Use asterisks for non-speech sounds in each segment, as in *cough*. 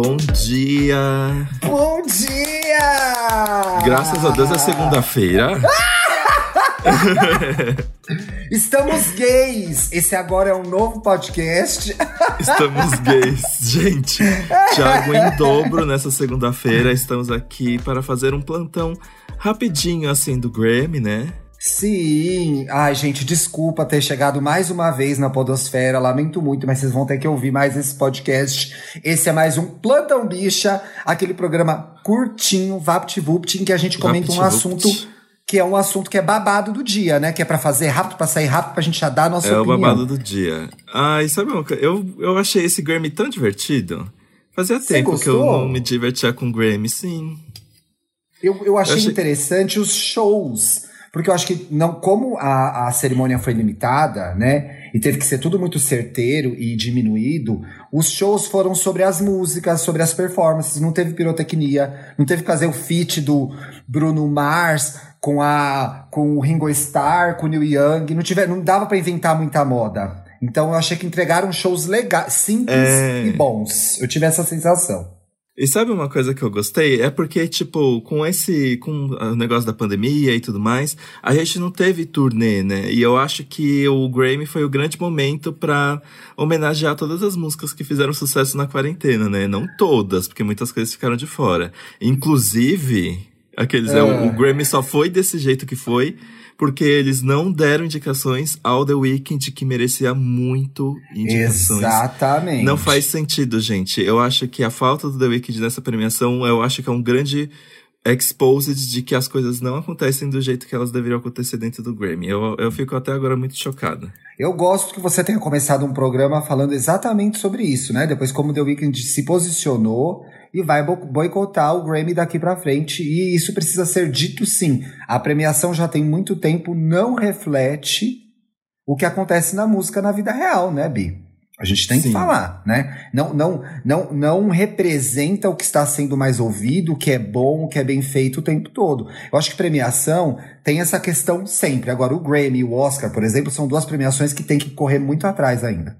bom dia! Bom dia! Graças a Deus é segunda-feira. *laughs* Estamos gays! Esse agora é um novo podcast. *laughs* Estamos gays. Gente, Thiago em dobro nessa segunda-feira. Estamos aqui para fazer um plantão rapidinho assim do Grammy, né? Sim. Ai, gente, desculpa ter chegado mais uma vez na Podosfera. Lamento muito, mas vocês vão ter que ouvir mais esse podcast. Esse é mais um Plantão Bicha, aquele programa curtinho, vapt-vupt, em que a gente comenta um assunto que é um assunto que é babado do dia, né? Que é para fazer rápido, para sair rápido, pra gente já dar a nossa é opinião. É o babado do dia. Ai, sabe? Eu, eu achei esse Grammy tão divertido. Fazia Você tempo gostou? que eu não me divertia com Grammy, sim. Eu, eu achei, eu achei... interessante os shows porque eu acho que não, como a, a cerimônia foi limitada, né? E teve que ser tudo muito certeiro e diminuído, os shows foram sobre as músicas, sobre as performances, não teve pirotecnia, não teve que fazer o feat do Bruno Mars com a com o Ringo Starr, com o Neil Young, não, tiver, não dava para inventar muita moda. Então eu achei que entregaram shows legais, simples é... e bons. Eu tive essa sensação. E sabe uma coisa que eu gostei? É porque, tipo, com esse. com o negócio da pandemia e tudo mais, a gente não teve turnê, né? E eu acho que o Grammy foi o grande momento para homenagear todas as músicas que fizeram sucesso na quarentena, né? Não todas, porque muitas coisas ficaram de fora. Inclusive, aqueles. É. o, o Grammy só foi desse jeito que foi porque eles não deram indicações ao The Weeknd, que merecia muito indicações. Exatamente. Não faz sentido, gente. Eu acho que a falta do The Weeknd nessa premiação, eu acho que é um grande exposed de que as coisas não acontecem do jeito que elas deveriam acontecer dentro do Grammy. Eu, eu fico até agora muito chocado. Eu gosto que você tenha começado um programa falando exatamente sobre isso, né? Depois como The Weeknd se posicionou e vai boicotar o Grammy daqui para frente. E isso precisa ser dito sim. A premiação já tem muito tempo, não reflete o que acontece na música na vida real, né, Bi? A gente tem Sim. que falar, né? Não, não, não, não representa o que está sendo mais ouvido, o que é bom, o que é bem feito o tempo todo. Eu acho que premiação tem essa questão sempre. Agora, o Grammy e o Oscar, por exemplo, são duas premiações que tem que correr muito atrás ainda.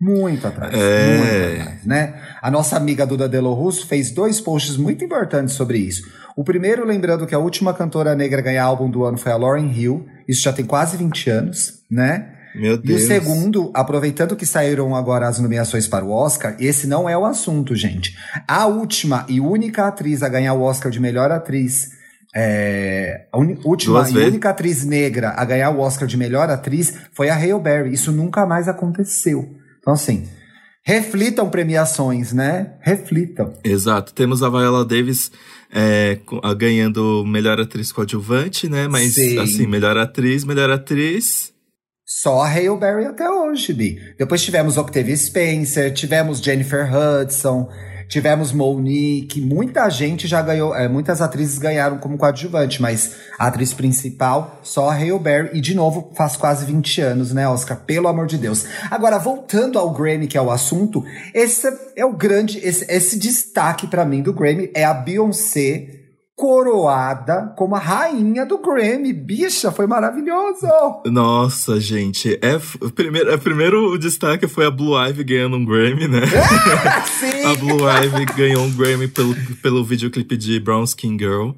Muito atrás, é... muito atrás, né? A nossa amiga Duda Delo Russo fez dois posts muito importantes sobre isso. O primeiro, lembrando que a última cantora negra a ganhar álbum do ano foi a Lauryn Hill, isso já tem quase 20 anos, né? Meu Deus. E o segundo, aproveitando que saíram agora as nomeações para o Oscar, esse não é o assunto, gente. A última e única atriz a ganhar o Oscar de melhor atriz é, a última Duas e vezes. única atriz negra a ganhar o Oscar de melhor atriz foi a Hale Berry. Isso nunca mais aconteceu. Então, assim, reflitam premiações, né? Reflitam. Exato. Temos a Viola Davis é, ganhando melhor atriz coadjuvante, né? Mas, Sim. assim, melhor atriz, melhor atriz. Só a Hale Berry até hoje, Bi. Depois tivemos Octavia Spencer, tivemos Jennifer Hudson, Tivemos Monique, muita gente já ganhou, é, muitas atrizes ganharam como coadjuvante, mas a atriz principal, só a Hale Berry, e de novo, faz quase 20 anos, né, Oscar? Pelo amor de Deus. Agora, voltando ao Grammy, que é o assunto, esse é o grande, esse, esse destaque para mim do Grammy é a Beyoncé coroada como a rainha do Grammy. Bicha, foi maravilhoso! Nossa, gente. É, primeiro, é, primeiro o destaque foi a Blue Ivy ganhando um Grammy, né? *laughs* sim! a Blue Ivy ganhou um Grammy pelo, pelo videoclipe de Brown Skin Girl.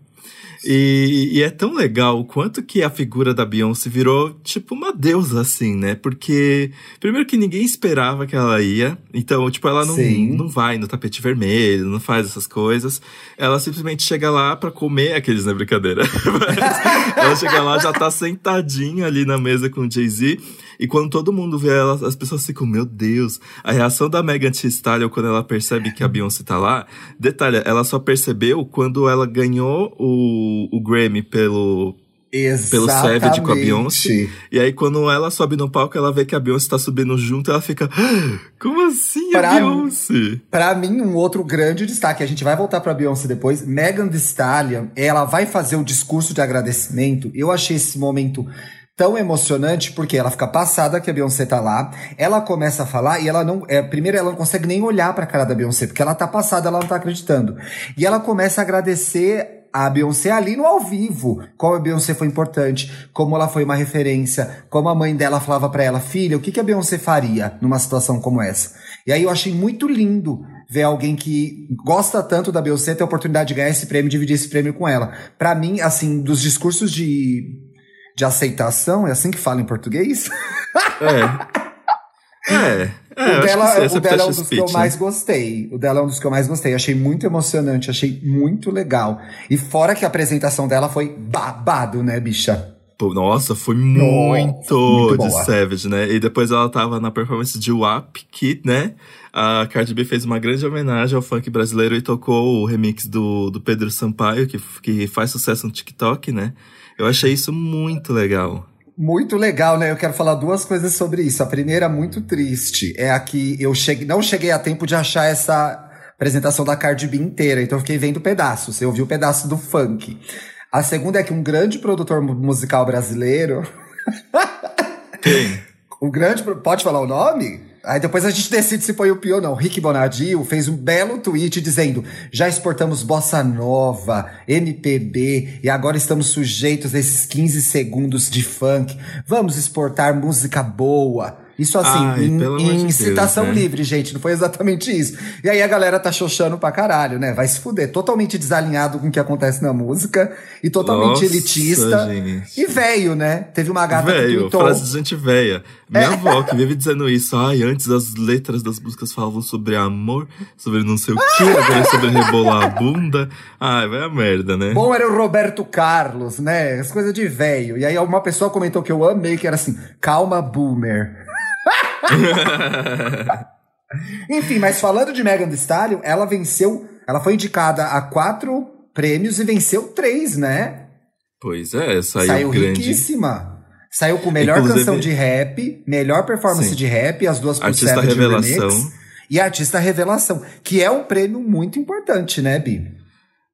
E, e, é tão legal o quanto que a figura da Beyoncé virou tipo uma deusa, assim, né? Porque, primeiro que ninguém esperava que ela ia. Então, tipo, ela não, não vai no tapete vermelho, não faz essas coisas. Ela simplesmente chega lá para comer aqueles, né? Brincadeira. *laughs* ela chega lá, já tá sentadinha ali na mesa com o Jay-Z. E quando todo mundo vê ela, as pessoas ficam, meu Deus. A reação da Megan Thee Stallion quando ela percebe que a Beyoncé tá lá. Detalhe, ela só percebeu quando ela ganhou o, o Grammy pelo, Exatamente. pelo Savage com a Beyoncé. E aí, quando ela sobe no palco, ela vê que a Beyoncé tá subindo junto, ela fica. Ah, como assim a pra Beyoncé? Pra mim, um outro grande destaque, a gente vai voltar pra Beyoncé depois. Megan Thee Stallion, ela vai fazer o discurso de agradecimento. Eu achei esse momento tão emocionante porque ela fica passada que a Beyoncé tá lá, ela começa a falar e ela não, é, primeiro ela não consegue nem olhar para a cara da Beyoncé, porque ela tá passada, ela não tá acreditando. E ela começa a agradecer a Beyoncé ali no ao vivo, como a Beyoncé foi importante, como ela foi uma referência, como a mãe dela falava para ela, filha, o que, que a Beyoncé faria numa situação como essa? E aí eu achei muito lindo ver alguém que gosta tanto da Beyoncé ter a oportunidade de ganhar esse prêmio e dividir esse prêmio com ela. Para mim, assim, dos discursos de, de aceitação, é assim que fala em português? É. *laughs* É. é o dela, sim, o dela é um dos speech, que eu né? mais gostei. O dela é um dos que eu mais gostei. Achei muito emocionante, achei muito legal. E fora que a apresentação dela foi babado, né, bicha? Pô, nossa, foi muito, muito de boa. Savage, né? E depois ela tava na performance de WAP, que, né? A Cardi B fez uma grande homenagem ao funk brasileiro e tocou o remix do, do Pedro Sampaio, que, que faz sucesso no TikTok, né? Eu achei isso muito legal. Muito legal, né? Eu quero falar duas coisas sobre isso. A primeira, muito triste, é a que eu cheguei, não cheguei a tempo de achar essa apresentação da Cardi B inteira, então eu fiquei vendo pedaços. Eu vi o pedaço do funk. A segunda é que um grande produtor mu- musical brasileiro, *laughs* Quem? um grande, pode falar o nome? Aí depois a gente *laughs* decide se foi o pior ou não. Rick Bonadio fez um belo tweet dizendo: já exportamos bossa nova, MPB e agora estamos sujeitos a esses 15 segundos de funk. Vamos exportar música boa. Isso assim, Ai, em, amor de em Deus, citação né? livre, gente, não foi exatamente isso. E aí a galera tá xoxando pra caralho, né? Vai se fuder. Totalmente desalinhado com o que acontece na música e totalmente Nossa, elitista. gente. E velho, né? Teve uma gata que Velho, tweetou. frase de gente velha. Minha avó que vive dizendo isso. Ai, antes as letras das músicas falavam sobre amor, sobre não sei o que, agora é sobre rebolar a bunda. Ai, vai a merda, né? Bom era o Roberto Carlos, né? As coisas de velho. E aí uma pessoa comentou que eu amei, que era assim, calma, boomer. *laughs* Enfim, mas falando de Megan Thee Stallion, ela venceu, ela foi indicada a quatro prêmios e venceu três, né? pois é, saiu, Saiu grande. riquíssima. Saiu com melhor Inclusive- canção de rap, melhor performance Sim. de rap, as duas por Artista revelação. Remix, e artista revelação, que é um prêmio muito importante, né, Bi?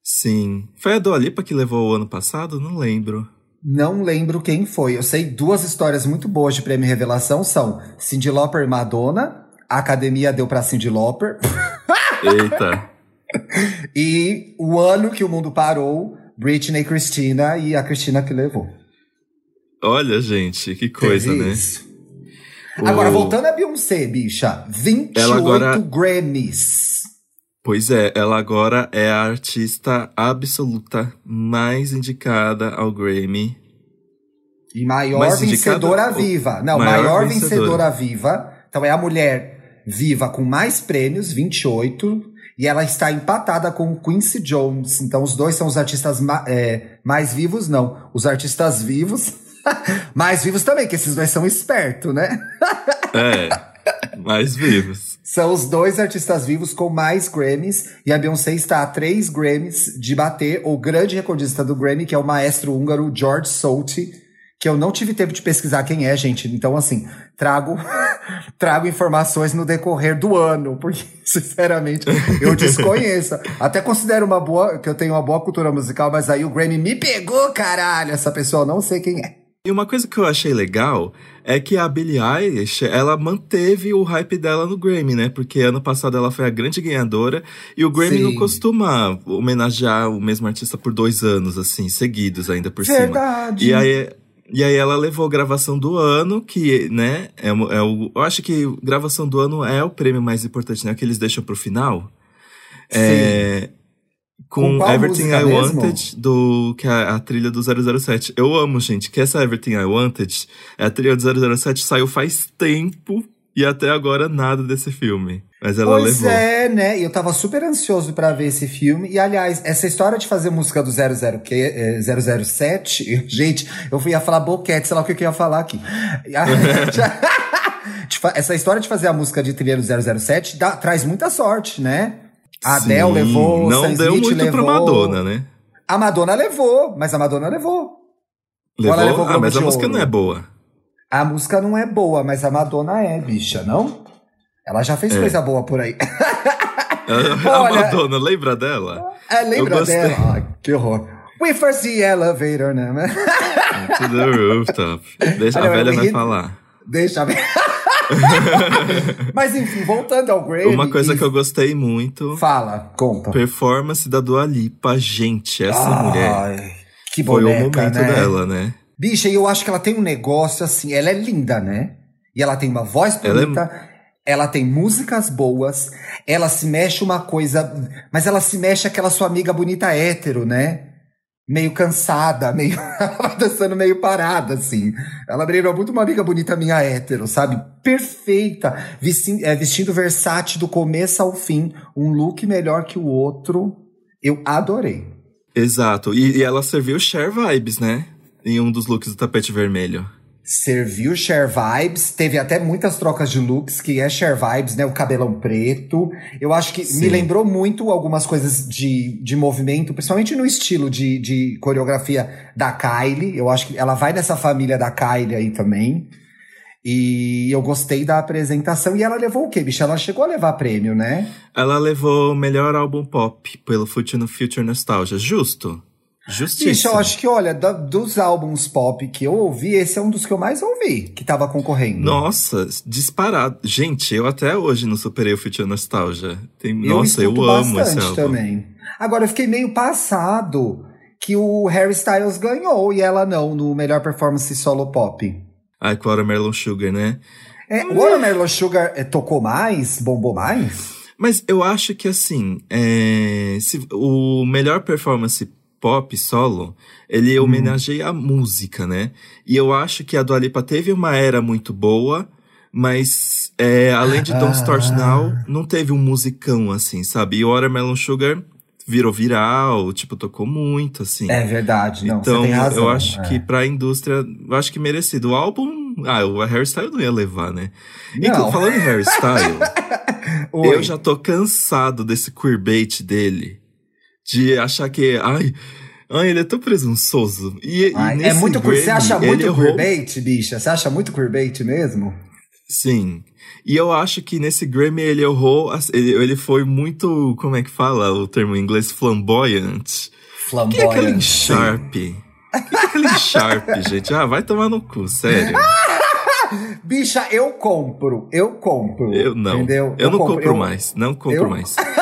Sim. Foi a Dua Lipa que levou o ano passado? Não lembro. Não lembro quem foi. Eu sei duas histórias muito boas de prêmio revelação são Cyndi Lauper e Madonna. A academia deu pra Cyndi Lauper. *laughs* Eita. *laughs* e o ano que o mundo parou, Britney e Christina e a Christina que levou. Olha, gente, que coisa, Teve né? isso. Agora, voltando a Beyoncé, bicha. 28 Ela agora- Grammys. Pois é, ela agora é a artista absoluta mais indicada ao Grammy. E maior Mais vencedora viva. Não, maior maior, vencedora. vencedora viva. Então é a mulher viva com mais prêmios, 28. E ela está empatada com o Quincy Jones. Então os dois são os artistas ma- é, mais vivos, não. Os artistas vivos. *laughs* mais vivos também, que esses dois são espertos, né? É, mais vivos. São os dois artistas vivos com mais Grammys. E a Beyoncé está a três Grammys de bater o grande recordista do Grammy, que é o maestro húngaro George Solti. Que eu não tive tempo de pesquisar quem é, gente. Então, assim, trago, *laughs* trago informações no decorrer do ano, porque, *laughs* sinceramente, eu desconheço. Até considero uma boa, que eu tenho uma boa cultura musical, mas aí o Grammy me pegou, caralho. Essa pessoa eu não sei quem é. E uma coisa que eu achei legal é que a Billie Eilish, ela manteve o hype dela no Grammy, né? Porque ano passado ela foi a grande ganhadora e o Grammy Sim. não costuma homenagear o mesmo artista por dois anos, assim, seguidos ainda por cima. Verdade. E aí, e aí ela levou gravação do ano, que, né, é, é o. Eu acho que gravação do ano é o prêmio mais importante, né? Que eles deixam pro final. É, Com com, Everything I mesmo? Wanted, do, que é a trilha do 007. Eu amo, gente, que essa Everything I Wanted, é a trilha do 007 saiu faz tempo e até agora nada desse filme. Mas ela pois levou. é, né? E eu tava super ansioso pra ver esse filme. E, aliás, essa história de fazer música do 00, que, é, 007, *laughs* gente, eu fui ia falar boquete, sei lá o que eu ia falar aqui. *laughs* *laughs* Essa história de fazer a música de trilha do 007 dá- traz muita sorte, né? A Sim, Adele levou, Não Sam deu Smith muito levou. pra Madonna, né? A Madonna levou, mas a Madonna levou. Ela Levou? levou ah, mas a música Ouro? não é boa. A música não é boa, mas a Madonna é, bicha, não? Ela já fez É. coisa boa por aí. *laughs* a Olha- Madonna, lembra dela? É, lembra dela? Ai, que horror. We first the elevator, né? To the rooftop. Deixa, a velha vai falar. Deixa eu ver. *laughs* Mas enfim, voltando ao Grammy. Uma coisa e- que eu gostei muito, Fala, conta. performance da Dua Lipa. Gente, essa mulher Ai, que foi boneca, o momento né? dela, né? Bicha, e eu acho que ela tem um negócio assim, ela é linda, né? E ela tem uma voz Ela é- bonita. ela tem músicas boas, ela se mexe uma coisa, mas ela se mexe aquela sua amiga bonita hétero, né? Meio cansada, *laughs* meio ela vai dançando meio parada, assim. Ela lembra muito uma amiga bonita minha hétero, sabe? Perfeita, vestindo, é, vestindo versátil do começo ao fim, um look melhor que o outro. Eu adorei. Exato, e, e ela serviu share vibes, né? Em um dos looks do tapete vermelho. Serviu Share Vibes, teve até muitas trocas de looks, que é Share Vibes, né? O cabelão preto. Eu acho que Sim. me lembrou muito algumas coisas de, de movimento, principalmente no estilo de, de coreografia da Kylie. Eu acho que ela vai nessa família da Kylie aí também. E eu gostei da apresentação. E ela levou o quê, bicha? Ela chegou a levar prêmio, né? Ela levou o melhor álbum pop pelo Future, Future Nostalgia. Justo. Bicha, eu acho que, olha, da- dos álbuns pop que eu ouvi, esse é um dos que eu mais ouvi, que tava concorrendo. Nossa, disparado. Gente, eu até hoje não superei o Future Nostalgia. Tem, nossa, eu amo esse álbum. também. Agora, eu fiquei meio passado que o Harry Styles ganhou e ela não, no melhor performance solo pop. Ai, com a Watermelon Sugar, né? É, o Watermelon Sugar é, tocou mais? Bombou mais? Mas eu acho que assim, é, se- o melhor performance pop solo, ele Hum. homenageia a música, né? E eu acho que a Dua Lipa teve uma era muito boa, mas é, além de Don't Start Ah. Now, não teve um musicão assim, sabe? E o Watermelon Sugar virou viral, tipo, tocou muito, assim. É verdade, não, então, razão. eu acho é. que pra indústria, eu acho que merecido. O álbum, ah, o hairstyle não ia levar, né? Inclu- Não. falando em hairstyle, *laughs* eu já tô cansado desse queerbait dele. De achar que, ai, ai, ele é tão presunçoso. E, e Ai, é nesse muito queer. Você Grammy, acha muito errou- queerbait, bicha? Você acha muito queerbait mesmo? Sim. E eu acho que nesse Grammy ele errou, ele, ele foi muito, como é que fala o termo em inglês? Flamboyant. O que é aquele Flamboyant. Sharp? Que é aquele Sharp, *laughs* gente? Ah, vai tomar no cu, sério. Bicha, eu compro. Eu compro. Eu não. Entendeu? Eu, não compro, eu- mais. Não compro eu- mais. *laughs*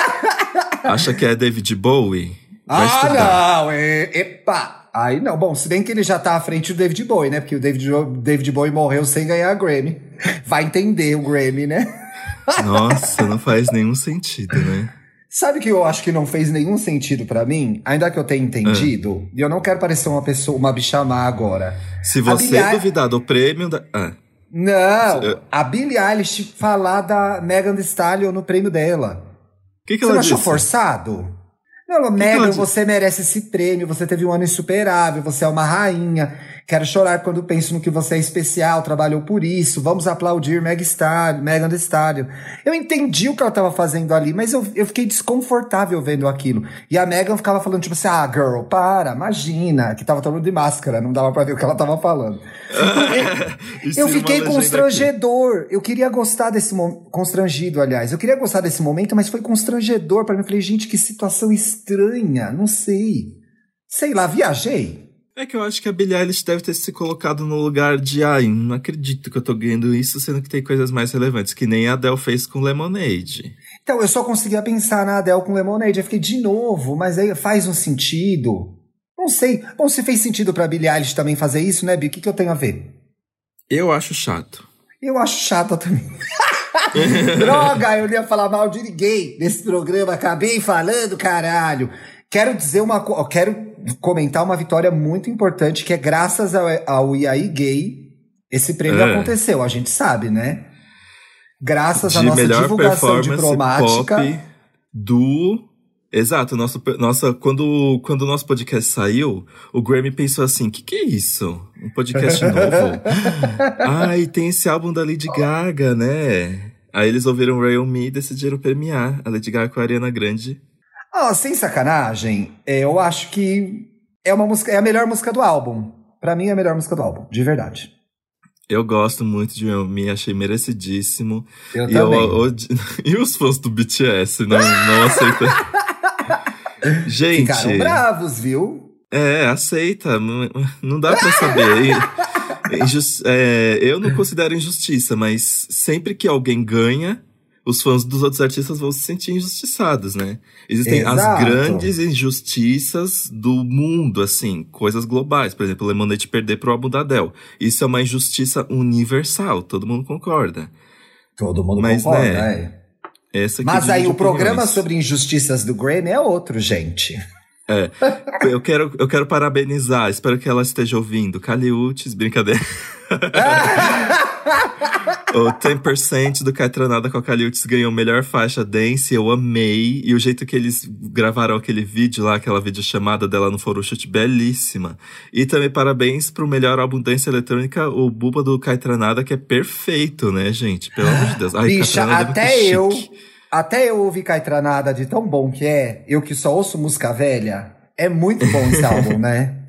Acha que é David Bowie? Vai Ah, estudar. não! é- epa! Aí não. Bom, se bem que ele já tá à frente do David Bowie, né? Porque o David, David Bowie morreu sem ganhar a Grammy. Vai entender o Grammy, né? Nossa, não faz nenhum sentido, né? Sabe que eu acho que não fez nenhum sentido pra mim? Ainda que eu tenha entendido, e eu não quero parecer uma pessoa, uma bicha má agora. Se você Billie duvidar do prêmio da. Ah, Não! Eu- A Billie Eilish falar da Megan Thee Stallion no prêmio dela. O que, que Você não achou disse? forçado? Não, ela, Megan, disse? você merece esse prêmio, você teve um ano insuperável, você é uma rainha. Quero chorar quando penso no que você é especial, trabalhou por isso. Vamos aplaudir Meg Stallion, Megan Thee Stallion. Eu entendi o que ela tava fazendo ali, mas eu, eu fiquei desconfortável vendo aquilo. E a Megan ficava falando, tipo assim, ah, girl, para, imagina, que tava todo mundo de máscara, não dava pra ver o que ela tava falando. *laughs* Eu fiquei constrangedor. Eu queria gostar desse momento. Constrangido, aliás. Eu queria gostar desse momento, mas foi constrangedor pra mim. Eu falei, gente, que situação estranha. Não sei. Sei lá, viajei. É que eu acho que a Billie Eilish deve ter se colocado no lugar de ai, não acredito que eu tô ganhando isso, sendo que tem coisas mais relevantes, que nem a Adele fez com Lemonade. Então, eu só conseguia pensar na Adele com Lemonade. Eu fiquei, de novo, mas aí faz um sentido. Não sei. Bom, se fez sentido pra Billie Eilish também fazer isso, né, Bi? O que, que eu tenho a ver? Eu acho chato. Eu acho chata também. *laughs* Droga, eu não ia falar mal de ninguém nesse programa. Acabei falando, caralho. Quero dizer uma co- quero comentar uma vitória muito importante que é graças ao, ao IAI Gay. Esse prêmio É. aconteceu, a gente sabe, né? Graças à de nossa melhor divulgação performance diplomática. pop do. Exato, nosso, nossa, quando, quando o nosso podcast saiu, o Grammy pensou assim: que que é isso? Um podcast *laughs* novo? Ai, tem esse álbum da Lady Gaga, né? Aí eles ouviram Rail Me e decidiram premiar a Lady Gaga com a Ariana Grande. Ah, sem sacanagem, é, eu acho que é uma música, é a melhor música do álbum. Pra mim é a melhor música do álbum, de verdade. Eu gosto muito de Me, achei merecidíssimo. Eu E, eu, também. odi- *laughs* e os fãs do BTS não, não aceitam. *laughs* Gente. Ficaram bravos, viu? É, aceita. Não, dá pra saber. E- injus- é, eu não considero injustiça, mas sempre que alguém ganha, os fãs dos outros artistas vão se sentir injustiçados, né? Existem as Exato. grandes injustiças do mundo, assim, coisas globais. Por exemplo, Lemonade perder pro álbum da Adele. Isso é uma injustiça universal, todo mundo concorda. Todo mundo Mas, concorda, né, é. Mas aí o programa sobre injustiças do Grammy é outro, gente. É. Eu quero, eu quero parabenizar, espero que ela esteja ouvindo. Caliutes, brincadeira. *laughs* *laughs* o 10% do Caetranada com a Caliutes ganhou melhor faixa dance, eu amei. E o jeito que eles gravaram aquele vídeo lá, aquela videochamada dela no Photoshop, belíssima. E também parabéns pro melhor álbum dance eletrônica, o Buba do Caetranada, que é perfeito, né, gente? Pelo amor de Deus. Ai, Bicha, até eu, até eu ouvi Caetranada de tão bom que é, eu que só ouço música velha, é muito bom esse álbum, né? *laughs*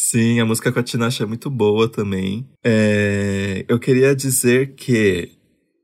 Sim, a música com a Tinashe é muito boa também. É, eu queria dizer que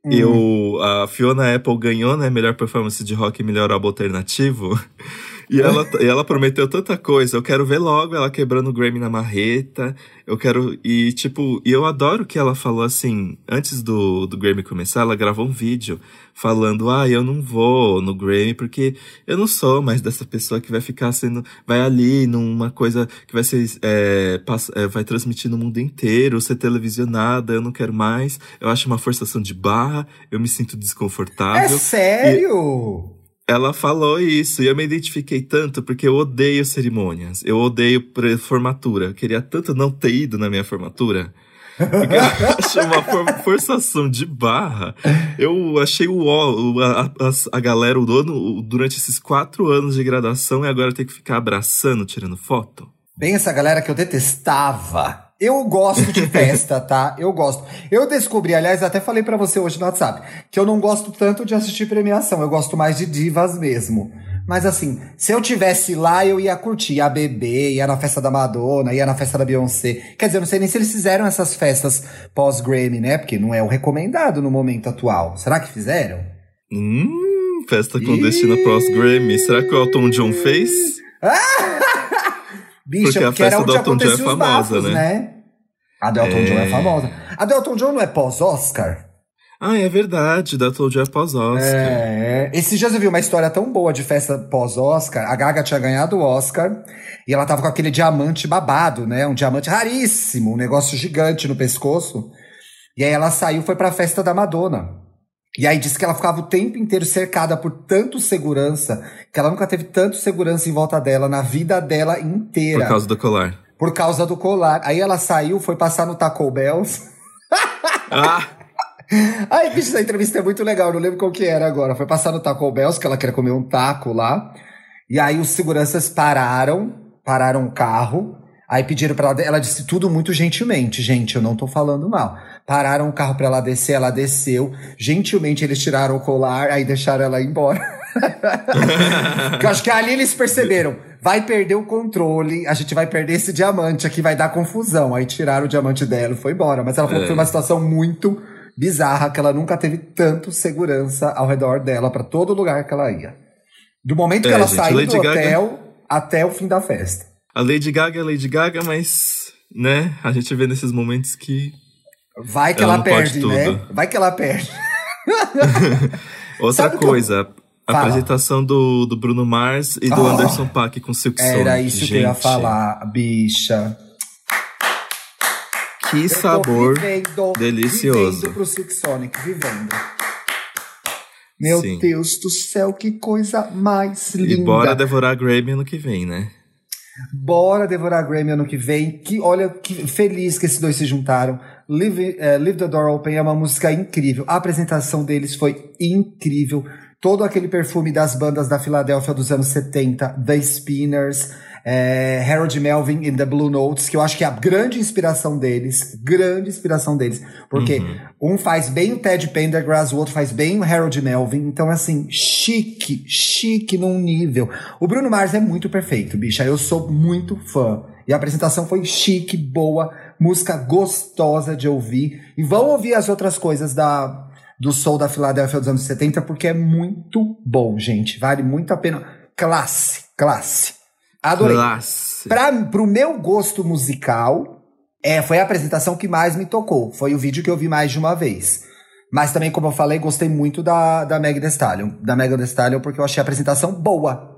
Hum. eu, a Fiona Apple ganhou, né, melhor performance de rock e melhor álbum alternativo. *laughs* E ela, e ela prometeu tanta coisa. Eu quero ver logo ela quebrando o Grammy na marreta. Eu quero. E, tipo, e eu adoro que ela falou assim. Antes do, do Grammy começar, ela gravou um vídeo falando: Ah, eu não vou no Grammy porque eu não sou mais dessa pessoa que vai ficar sendo. Vai ali numa coisa que vai ser. É, é, vai transmitir no mundo inteiro, ser televisionada. Eu não quero mais. Eu acho uma forçação de barra. Eu me sinto É desconfortável. sério? Ela falou isso e eu me identifiquei tanto porque eu odeio cerimônias. Eu odeio formatura. Eu queria tanto não ter ido na minha formatura. Porque eu *laughs* acho uma for- forçação de barra. Eu achei o, a, a- a galera o ano, durante esses quatro anos de graduação e agora tem que ficar abraçando, tirando foto. Bem essa galera que eu detestava. Eu gosto de *laughs* festa, tá? Eu gosto. Eu descobri, aliás, até falei pra você hoje no WhatsApp, que eu não gosto tanto de assistir premiação, eu gosto mais de divas mesmo. Mas assim, se eu tivesse lá, eu ia curtir, ia beber, ia na festa da Madonna, ia na festa da Beyoncé. Quer dizer, eu não sei nem se eles fizeram essas festas pós-Grammy, né? Porque não é o recomendado no momento atual. Será que fizeram? Hum, festa clandestina pós-Grammy. Será que o Elton John fez? *laughs* Bicha, Porque a porque era festa do Elton John é famosa, bafos, né? né? A do Elton É. John é famosa. A do Elton John não é pós-Oscar? Ah, é verdade. Da Elton John é pós-Oscar. É. Esses dias eu vi uma história tão boa de festa pós-Oscar. A Gaga tinha ganhado o Oscar e ela tava com aquele diamante babado, né? Um diamante raríssimo, um negócio gigante no pescoço. E aí ela saiu e foi pra festa da Madonna. E aí disse que ela ficava o tempo inteiro cercada por tanto segurança, que ela nunca teve tanto segurança em volta dela na vida dela inteira. Por causa do colar. Por causa do colar. Aí ela saiu, foi passar no Taco Bells. Ah! *laughs* Ai, bicho, essa entrevista é muito legal, não lembro qual que era agora. Foi passar no Taco Bells, que ela queria comer um taco lá. E aí os seguranças pararam, pararam o carro. Aí pediram pra ela, ela disse tudo muito gentilmente, gente, eu não tô falando mal. Pararam o carro pra ela descer, ela desceu. Gentilmente eles tiraram o colar, aí deixaram ela ir embora. *laughs* *laughs* Eu acho que ali eles perceberam, vai perder o controle, a gente vai perder esse diamante aqui, vai dar confusão. Aí tiraram o diamante dela e foi embora. Mas ela falou que foi uma situação muito bizarra, que ela nunca teve tanto segurança ao redor dela pra todo lugar que ela ia. Do momento que É, ela gente, saiu Lady do Gaga- hotel até o fim da festa. A Lady Gaga é Lady Gaga, mas, né, a gente vê nesses momentos que. Vai que Ela ela, perde, né? Vai que ela perde. *laughs* Outra Sabe que coisa, Fala. apresentação do, do Bruno Mars e do Oh, Anderson Paak com Silk Sonic. Era isso gente. que eu ia falar, bicha. Que sabor vivendo, delicioso. Vivendo pro Silk Sonic, vivendo. Meu Sim. Deus do céu, que coisa mais linda. E bora devorar Grammy ano que vem, né? Bora devorar Grammy ano que vem. Que olha que feliz que esses dois se juntaram. Leave, eh, Leave the Door Open é uma música incrível. A apresentação deles foi incrível. Todo aquele perfume das bandas da Filadélfia dos anos 70, The Spinners, eh, Harold Melvin in the Blue Notes, que eu acho que é a grande inspiração deles, grande inspiração deles, porque um faz bem o Ted Pendergrass, o outro faz bem o Harold Melvin, então assim, chique, chique num nível. O Bruno Mars é muito perfeito, bicha, eu sou muito fã. E a apresentação foi chique, boa, música gostosa de ouvir. E vão ouvir as outras coisas da do Soul da Filadélfia dos anos 70, porque é muito bom, gente. Vale muito a pena. Classe, classe. Adorei. Classe. Pra, pro meu gosto musical, é, foi a apresentação que mais me tocou. Foi o vídeo que eu vi mais de uma vez. Mas também, como eu falei, gostei muito da, da Meg Thee Stallion. Da Meg Thee Stallion, porque eu achei a apresentação boa.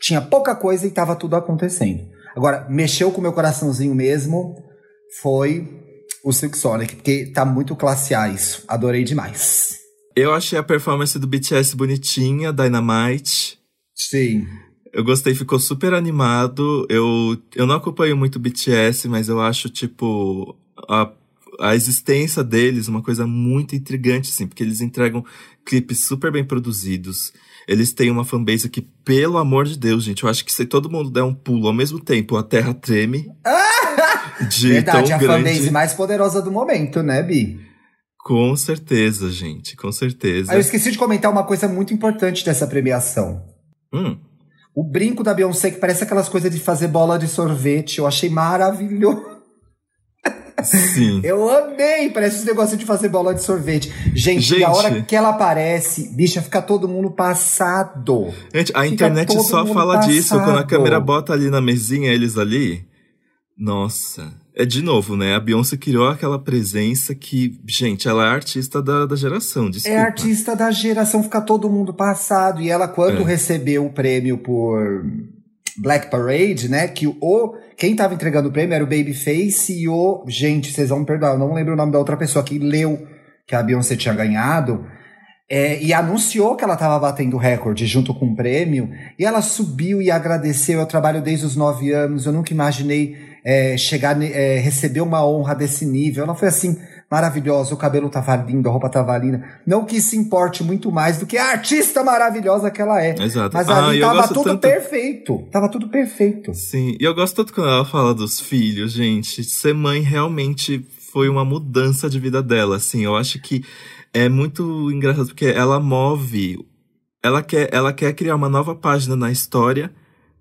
Tinha pouca coisa e tava tudo acontecendo. Agora, mexeu com o meu coraçãozinho mesmo. Foi o Silk Sonic, porque tá muito classe A isso. Adorei demais. Eu achei a performance do BTS bonitinha, Dynamite. Sim. Eu gostei, ficou super animado. Eu, eu não acompanho muito BTS, mas eu acho, tipo, a, a existência deles uma coisa muito intrigante, assim, porque eles entregam clipes super bem produzidos. Eles têm uma fanbase que, pelo amor de Deus, gente, eu acho que se todo mundo der um pulo ao mesmo tempo, a terra treme. *laughs* de Verdade, tão a grande. fanbase mais poderosa do momento, né, Bi? Com certeza, gente, com certeza. Ah, eu esqueci de comentar uma coisa muito importante dessa premiação. Hum. O brinco da Beyoncé, que parece aquelas coisas de fazer bola de sorvete, eu achei maravilhoso. Sim. Eu amei, parece esse negócio de fazer bola de sorvete. Gente, Gente. a hora que ela aparece, bicha, fica todo mundo passado. Gente, a fica internet só fala passado. disso. Quando a câmera bota ali na mesinha, eles ali. Nossa. É de novo, né? A Beyoncé criou aquela presença que, gente, ela é artista da, da geração, desculpa. É artista da geração, fica todo mundo passado. E ela, quando é. recebeu o prêmio por Black Parade, né? Que o quem tava entregando o prêmio era o Babyface e o. Gente, vocês vão me perdoar, eu não lembro o nome da outra pessoa que leu que a Beyoncé tinha ganhado. É, e anunciou que ela estava batendo recorde junto com o prêmio. E ela subiu e agradeceu. Eu trabalho desde os nove anos, eu nunca imaginei é, chegar, é, receber uma honra desse nível. Ela foi assim, maravilhosa, o cabelo tava lindo, a roupa tava linda. Não que isso importe muito mais do que a artista maravilhosa que ela é. Exato. Mas ah, ali tava tudo tanto... perfeito. Tava tudo perfeito. Sim, e eu gosto tanto quando ela fala dos filhos, gente. Ser mãe realmente foi uma mudança de vida dela, assim. Eu acho que é muito engraçado porque ela move. Ela quer, ela quer criar uma nova página na história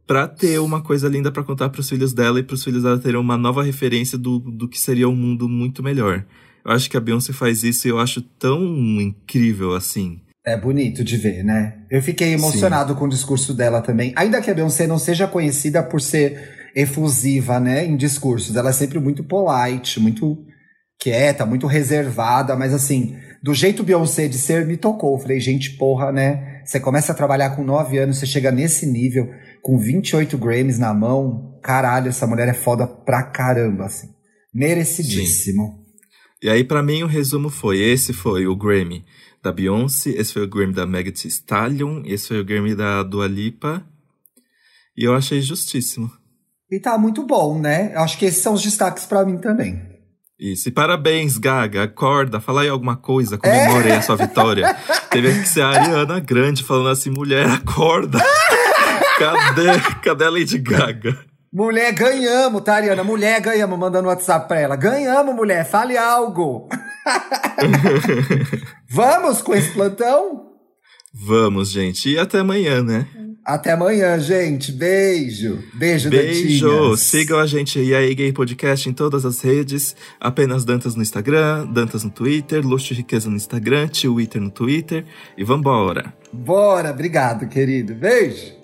para ter uma coisa linda para contar para os filhos dela e para os filhos dela terem uma nova referência do, do que seria um mundo muito melhor. Eu acho que a Beyoncé faz isso e eu acho tão incrível assim. É bonito de ver, né? Eu fiquei emocionado Sim. com o discurso dela também. Ainda que a Beyoncé não seja conhecida por ser efusiva, né, em discursos, ela é sempre muito polite, muito quieta, muito reservada, mas assim, do jeito Beyoncé de ser, me tocou. falei, gente, porra, né? Você começa a trabalhar com 9 anos, você chega nesse nível, com 28 Grammys na mão, caralho, essa mulher é foda pra caramba, assim. Merecidíssimo. Sim. E aí, para mim, o resumo foi: esse foi o Grammy da Beyoncé, esse foi o Grammy da Megan Thee Stallion, esse foi o Grammy da Dua Lipa. E eu achei justíssimo. E tá muito bom, né? Acho que esses são os destaques para mim também. Isso. E parabéns, Gaga. Acorda, fala aí alguma coisa, comemore é? a sua vitória. Teve que ser a Ariana Grande falando assim: mulher, acorda. *laughs* cadê, cadê a Lady Gaga? Mulher, ganhamos, tá, Ariana? Mulher, ganhamos, mandando WhatsApp pra ela. Ganhamos, mulher, fale algo. *laughs* Vamos com esse plantão? Vamos, gente. E até amanhã, né? Até amanhã, gente. Beijo. Beijo, Beijo. Dantinhas. Sigam a gente aí, aí Gay Podcast em todas as redes. Apenas Dantas no Instagram, Dantas no Twitter, Luxo e Riqueza no Instagram, Twitter no Twitter. E vambora. Bora. Obrigado, querido. Beijo.